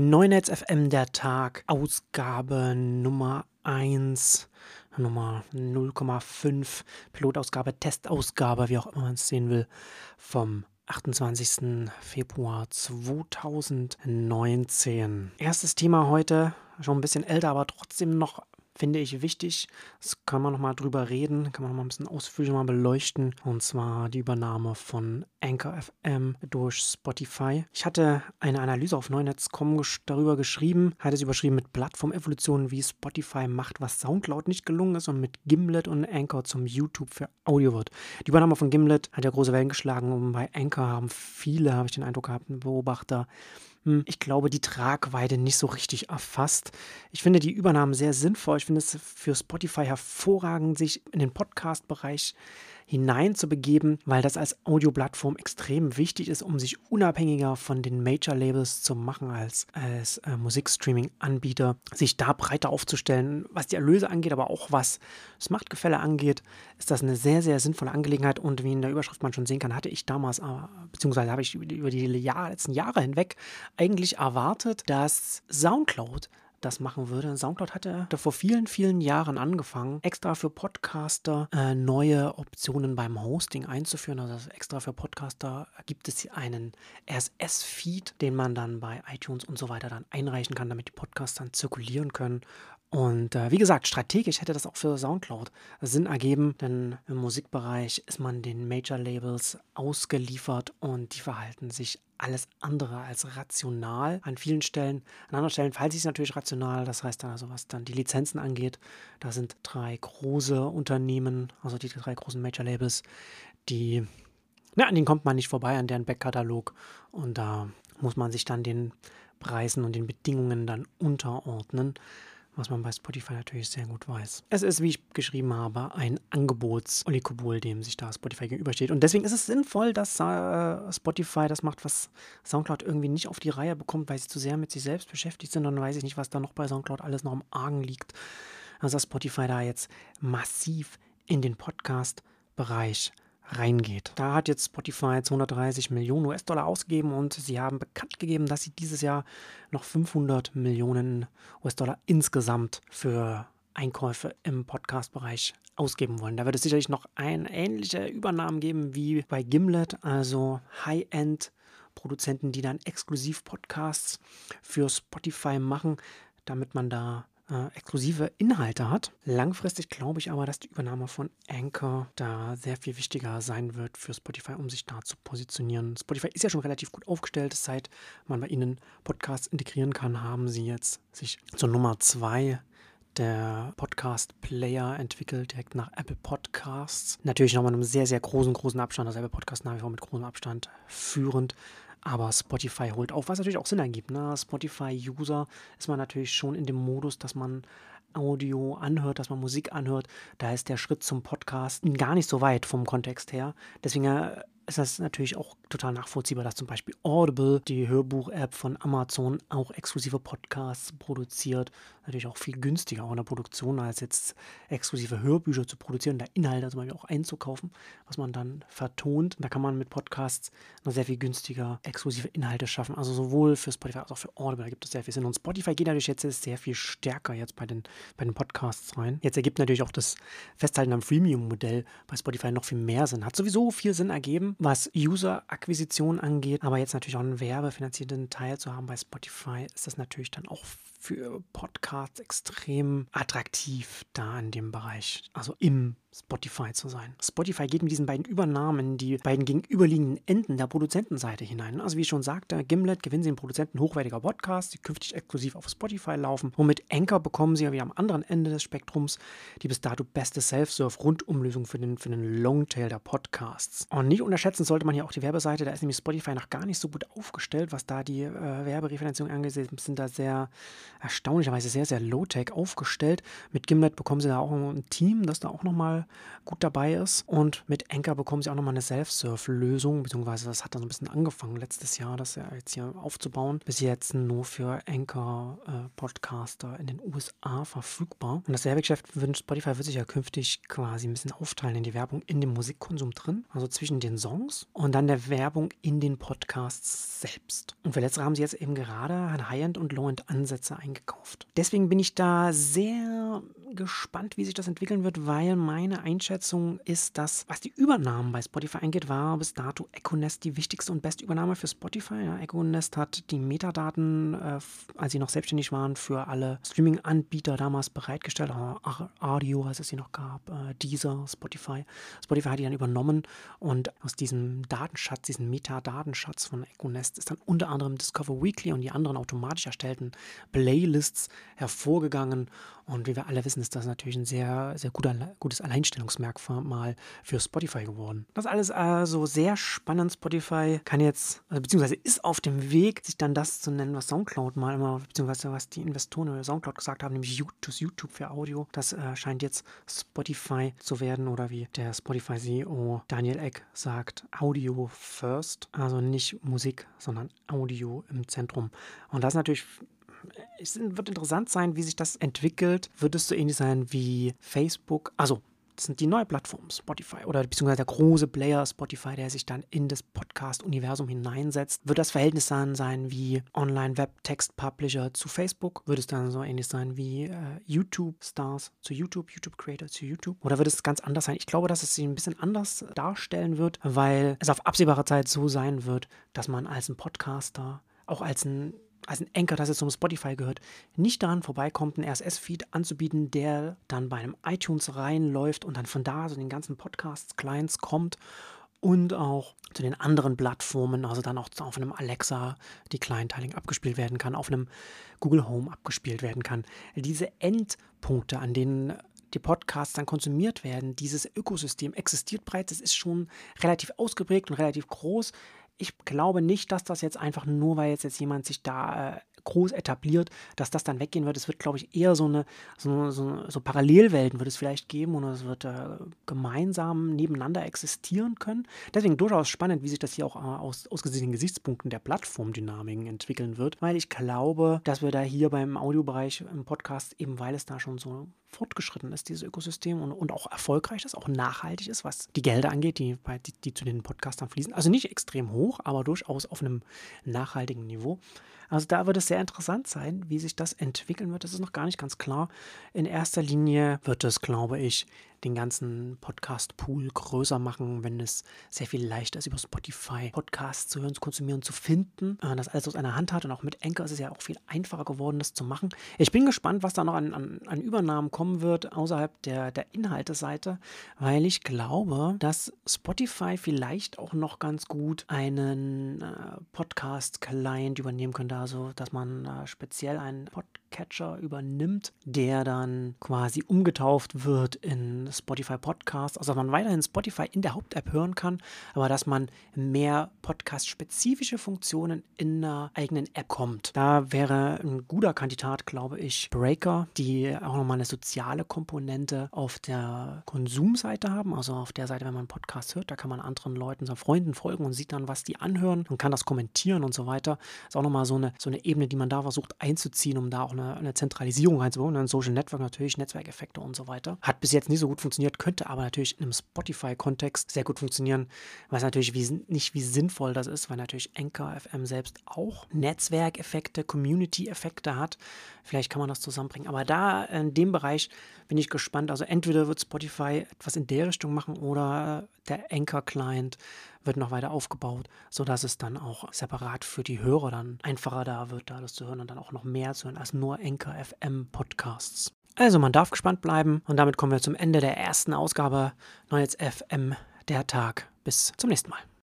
Neunetz FM der Tag, Ausgabe Nummer 1, Nummer 0,5, Pilotausgabe, Testausgabe, wie auch immer man es sehen will, vom 28. Februar 2019. Erstes Thema heute, schon ein bisschen älter, aber trotzdem noch finde ich wichtig. Das kann man nochmal drüber reden, kann man nochmal ein bisschen ausführlicher mal beleuchten. Und zwar die Übernahme von Anchor FM durch Spotify. Ich hatte eine Analyse auf Neunetz.com darüber geschrieben, hatte es überschrieben mit Plattformevolution, wie Spotify macht, was Soundcloud nicht gelungen ist und mit Gimlet und Anchor zum YouTube für Audio wird. Die Übernahme von Gimlet hat ja große Wellen geschlagen und bei Anchor haben viele, habe ich den Eindruck gehabt, Beobachter hm, ich glaube, die Tragweite nicht so richtig erfasst. Ich finde die Übernahmen sehr sinnvoll. Ich finde es für Spotify hervorragend, sich in den Podcast-Bereich hineinzubegeben, weil das als Audioplattform extrem wichtig ist, um sich unabhängiger von den Major-Labels zu machen als, als äh, Musikstreaming-Anbieter, sich da breiter aufzustellen, was die Erlöse angeht, aber auch was das Machtgefälle angeht, ist das eine sehr, sehr sinnvolle Angelegenheit und wie in der Überschrift man schon sehen kann, hatte ich damals, äh, beziehungsweise habe ich über die Jahr, letzten Jahre hinweg eigentlich erwartet, dass SoundCloud das machen würde. Soundcloud hatte vor vielen, vielen Jahren angefangen, extra für Podcaster äh, neue Optionen beim Hosting einzuführen. Also extra für Podcaster gibt es einen RSS-Feed, den man dann bei iTunes und so weiter dann einreichen kann, damit die Podcasts dann zirkulieren können. Und äh, wie gesagt, strategisch hätte das auch für Soundcloud Sinn ergeben, denn im Musikbereich ist man den Major-Labels ausgeliefert und die verhalten sich alles andere als rational an vielen Stellen. An anderen Stellen verhalten sich natürlich rational, das heißt dann also, was dann die Lizenzen angeht, da sind drei große Unternehmen, also die drei großen Major-Labels, die, na, an denen kommt man nicht vorbei, an deren Backkatalog und da muss man sich dann den Preisen und den Bedingungen dann unterordnen was man bei Spotify natürlich sehr gut weiß. Es ist, wie ich geschrieben habe, ein Angebotsoligopol, dem sich da Spotify gegenübersteht. Und deswegen ist es sinnvoll, dass äh, Spotify das macht, was Soundcloud irgendwie nicht auf die Reihe bekommt, weil sie zu sehr mit sich selbst beschäftigt sind. Und dann weiß ich nicht, was da noch bei Soundcloud alles noch im Argen liegt. Also dass Spotify da jetzt massiv in den Podcast-Bereich reingeht. Da hat jetzt Spotify 230 Millionen US-Dollar ausgegeben und sie haben bekannt gegeben, dass sie dieses Jahr noch 500 Millionen US-Dollar insgesamt für Einkäufe im Podcast-Bereich ausgeben wollen. Da wird es sicherlich noch eine ähnliche Übernahmen geben wie bei Gimlet, also High-End. Produzenten, die dann exklusiv Podcasts für Spotify machen, damit man da äh, exklusive Inhalte hat. Langfristig glaube ich aber, dass die Übernahme von Anchor da sehr viel wichtiger sein wird für Spotify, um sich da zu positionieren. Spotify ist ja schon relativ gut aufgestellt. Seit man bei ihnen Podcasts integrieren kann, haben sie jetzt sich zur Nummer zwei der Podcast-Player entwickelt, direkt nach Apple Podcasts. Natürlich nochmal einem sehr, sehr großen, großen Abstand. Also Apple Podcast nach wie vor mit großem Abstand führend. Aber Spotify holt auf, was natürlich auch Sinn ergibt. Ne? Spotify-User ist man natürlich schon in dem Modus, dass man Audio anhört, dass man Musik anhört. Da ist der Schritt zum Podcast gar nicht so weit vom Kontext her. Deswegen äh, ist das natürlich auch total nachvollziehbar, dass zum Beispiel Audible, die Hörbuch-App von Amazon, auch exklusive Podcasts produziert. Natürlich auch viel günstiger auch in der Produktion, als jetzt exklusive Hörbücher zu produzieren, da Inhalte zum Beispiel auch einzukaufen, was man dann vertont. Da kann man mit Podcasts noch sehr viel günstiger exklusive Inhalte schaffen. Also sowohl für Spotify als auch für Audible, da gibt es sehr viel Sinn. Und Spotify geht natürlich jetzt sehr viel stärker jetzt bei den, bei den Podcasts rein. Jetzt ergibt natürlich auch das Festhalten am Freemium-Modell bei Spotify noch viel mehr Sinn. Hat sowieso viel Sinn ergeben, was User-Akquisition angeht. Aber jetzt natürlich auch einen werbefinanzierten Teil zu haben bei Spotify, ist das natürlich dann auch für Podcasts extrem attraktiv da in dem Bereich, also im Spotify zu sein. Spotify geht mit diesen beiden Übernahmen die beiden gegenüberliegenden Enden der Produzentenseite hinein. Also wie ich schon sagte, Gimlet gewinnen sie den Produzenten hochwertiger Podcasts, die künftig exklusiv auf Spotify laufen. Und mit Anchor bekommen sie ja wieder am anderen Ende des Spektrums die bis dato beste Self-Serve-Rundumlösung für den, für den Longtail der Podcasts. Und nicht unterschätzen sollte man hier auch die Werbeseite, da ist nämlich Spotify noch gar nicht so gut aufgestellt, was da die äh, Werberefinanzierung angeht. sind da sehr erstaunlicherweise sehr, sehr low-tech aufgestellt. Mit Gimlet bekommen sie da auch ein Team, das da auch nochmal gut dabei ist. Und mit Anchor bekommen sie auch nochmal eine Self-Serve-Lösung, beziehungsweise das hat dann so ein bisschen angefangen letztes Jahr, das ja jetzt hier aufzubauen. Bis jetzt nur für Anchor-Podcaster in den USA verfügbar. Und das Werbegeschäft wünscht Spotify wird sich ja künftig quasi ein bisschen aufteilen in die Werbung in dem Musikkonsum drin, also zwischen den Songs und dann der Werbung in den Podcasts selbst. Und für letztere haben sie jetzt eben gerade High-End und Low-End-Ansätze eingekauft. Deswegen bin ich da sehr gespannt, wie sich das entwickeln wird, weil meine Einschätzung ist, dass, was die Übernahmen bei Spotify angeht, war bis dato Econest die wichtigste und beste Übernahme für Spotify. Ja, Econest hat die Metadaten, äh, als sie noch selbstständig waren, für alle Streaming-Anbieter damals bereitgestellt. Audio, als es sie noch gab, äh, Deezer, Spotify. Spotify hat die dann übernommen und aus diesem Datenschatz, diesem Metadatenschatz von Econest ist dann unter anderem Discover Weekly und die anderen automatisch erstellten Playlists hervorgegangen. Und wie wir alle wissen, ist das natürlich ein sehr, sehr guter, gutes Alleinstellungsmerkmal für Spotify geworden. Das alles also sehr spannend. Spotify kann jetzt, also beziehungsweise ist auf dem Weg, sich dann das zu nennen, was Soundcloud mal immer, beziehungsweise was die Investoren über Soundcloud gesagt haben, nämlich YouTube für Audio. Das äh, scheint jetzt Spotify zu werden oder wie der Spotify-CEO Daniel Eck sagt, Audio first. Also nicht Musik, sondern Audio im Zentrum. Und das ist natürlich es wird interessant sein, wie sich das entwickelt. Wird es so ähnlich sein wie Facebook? Also, das sind die neue Plattformen, Spotify oder beziehungsweise der große Player Spotify, der sich dann in das Podcast-Universum hineinsetzt. Wird das Verhältnis dann sein wie Online-Web-Text-Publisher zu Facebook? Wird es dann so ähnlich sein wie äh, YouTube-Stars zu YouTube, YouTube-Creator zu YouTube? Oder wird es ganz anders sein? Ich glaube, dass es sich ein bisschen anders darstellen wird, weil es auf absehbare Zeit so sein wird, dass man als ein Podcaster auch als ein als ein Anchor, das jetzt zum Spotify gehört, nicht daran vorbeikommt, einen RSS-Feed anzubieten, der dann bei einem iTunes reinläuft und dann von da zu den ganzen Podcasts-Clients kommt und auch zu den anderen Plattformen, also dann auch auf einem Alexa, die kleinteilig abgespielt werden kann, auf einem Google Home abgespielt werden kann. Diese Endpunkte, an denen die Podcasts dann konsumiert werden, dieses Ökosystem existiert bereits, es ist schon relativ ausgeprägt und relativ groß ich glaube nicht, dass das jetzt einfach nur, weil jetzt, jetzt jemand sich da äh, groß etabliert, dass das dann weggehen wird. Es wird, glaube ich, eher so eine, so, so, so Parallelwelten wird es vielleicht geben und es wird äh, gemeinsam nebeneinander existieren können. Deswegen durchaus spannend, wie sich das hier auch äh, aus, aus den Gesichtspunkten der Plattformdynamiken entwickeln wird, weil ich glaube, dass wir da hier beim Audiobereich im Podcast, eben weil es da schon so fortgeschritten ist, dieses Ökosystem und, und auch erfolgreich ist, auch nachhaltig ist, was die Gelder angeht, die, die, die zu den Podcastern fließen. Also nicht extrem hoch, aber durchaus auf einem nachhaltigen Niveau. Also da wird es sehr interessant sein, wie sich das entwickeln wird. Das ist noch gar nicht ganz klar. In erster Linie wird es, glaube ich, den ganzen Podcast-Pool größer machen, wenn es sehr viel leichter ist, über Spotify Podcasts zu hören, zu konsumieren, zu finden. Äh, das alles aus einer Hand hat und auch mit Anchor ist es ja auch viel einfacher geworden, das zu machen. Ich bin gespannt, was da noch an, an, an Übernahmen kommen wird außerhalb der, der Inhalteseite, weil ich glaube, dass Spotify vielleicht auch noch ganz gut einen äh, Podcast-Client übernehmen könnte, also dass man äh, speziell einen Podcatcher übernimmt, der dann quasi umgetauft wird in Spotify Podcast, also dass man weiterhin Spotify in der Haupt-App hören kann, aber dass man mehr Podcast-spezifische Funktionen in einer eigenen App kommt. Da wäre ein guter Kandidat, glaube ich, Breaker, die auch nochmal eine soziale Komponente auf der Konsumseite haben, also auf der Seite, wenn man einen Podcast hört, da kann man anderen Leuten, seinen Freunden folgen und sieht dann, was die anhören und kann das kommentieren und so weiter. Ist auch nochmal so eine, so eine Ebene, die man da versucht einzuziehen, um da auch eine, eine Zentralisierung reinzubauen. Ein Social Network natürlich, Netzwerkeffekte und so weiter. Hat bis jetzt nicht so gut funktioniert, könnte aber natürlich in einem Spotify-Kontext sehr gut funktionieren, weiß natürlich wie, nicht, wie sinnvoll das ist, weil natürlich Anchor FM selbst auch Netzwerkeffekte, Community-Effekte hat. Vielleicht kann man das zusammenbringen. Aber da in dem Bereich bin ich gespannt. Also entweder wird Spotify etwas in der Richtung machen oder der Anchor-Client wird noch weiter aufgebaut, sodass es dann auch separat für die Hörer dann einfacher da wird, da das zu hören und dann auch noch mehr zu hören als nur Anchor FM Podcasts. Also man darf gespannt bleiben und damit kommen wir zum Ende der ersten Ausgabe Neues FM, der Tag. Bis zum nächsten Mal.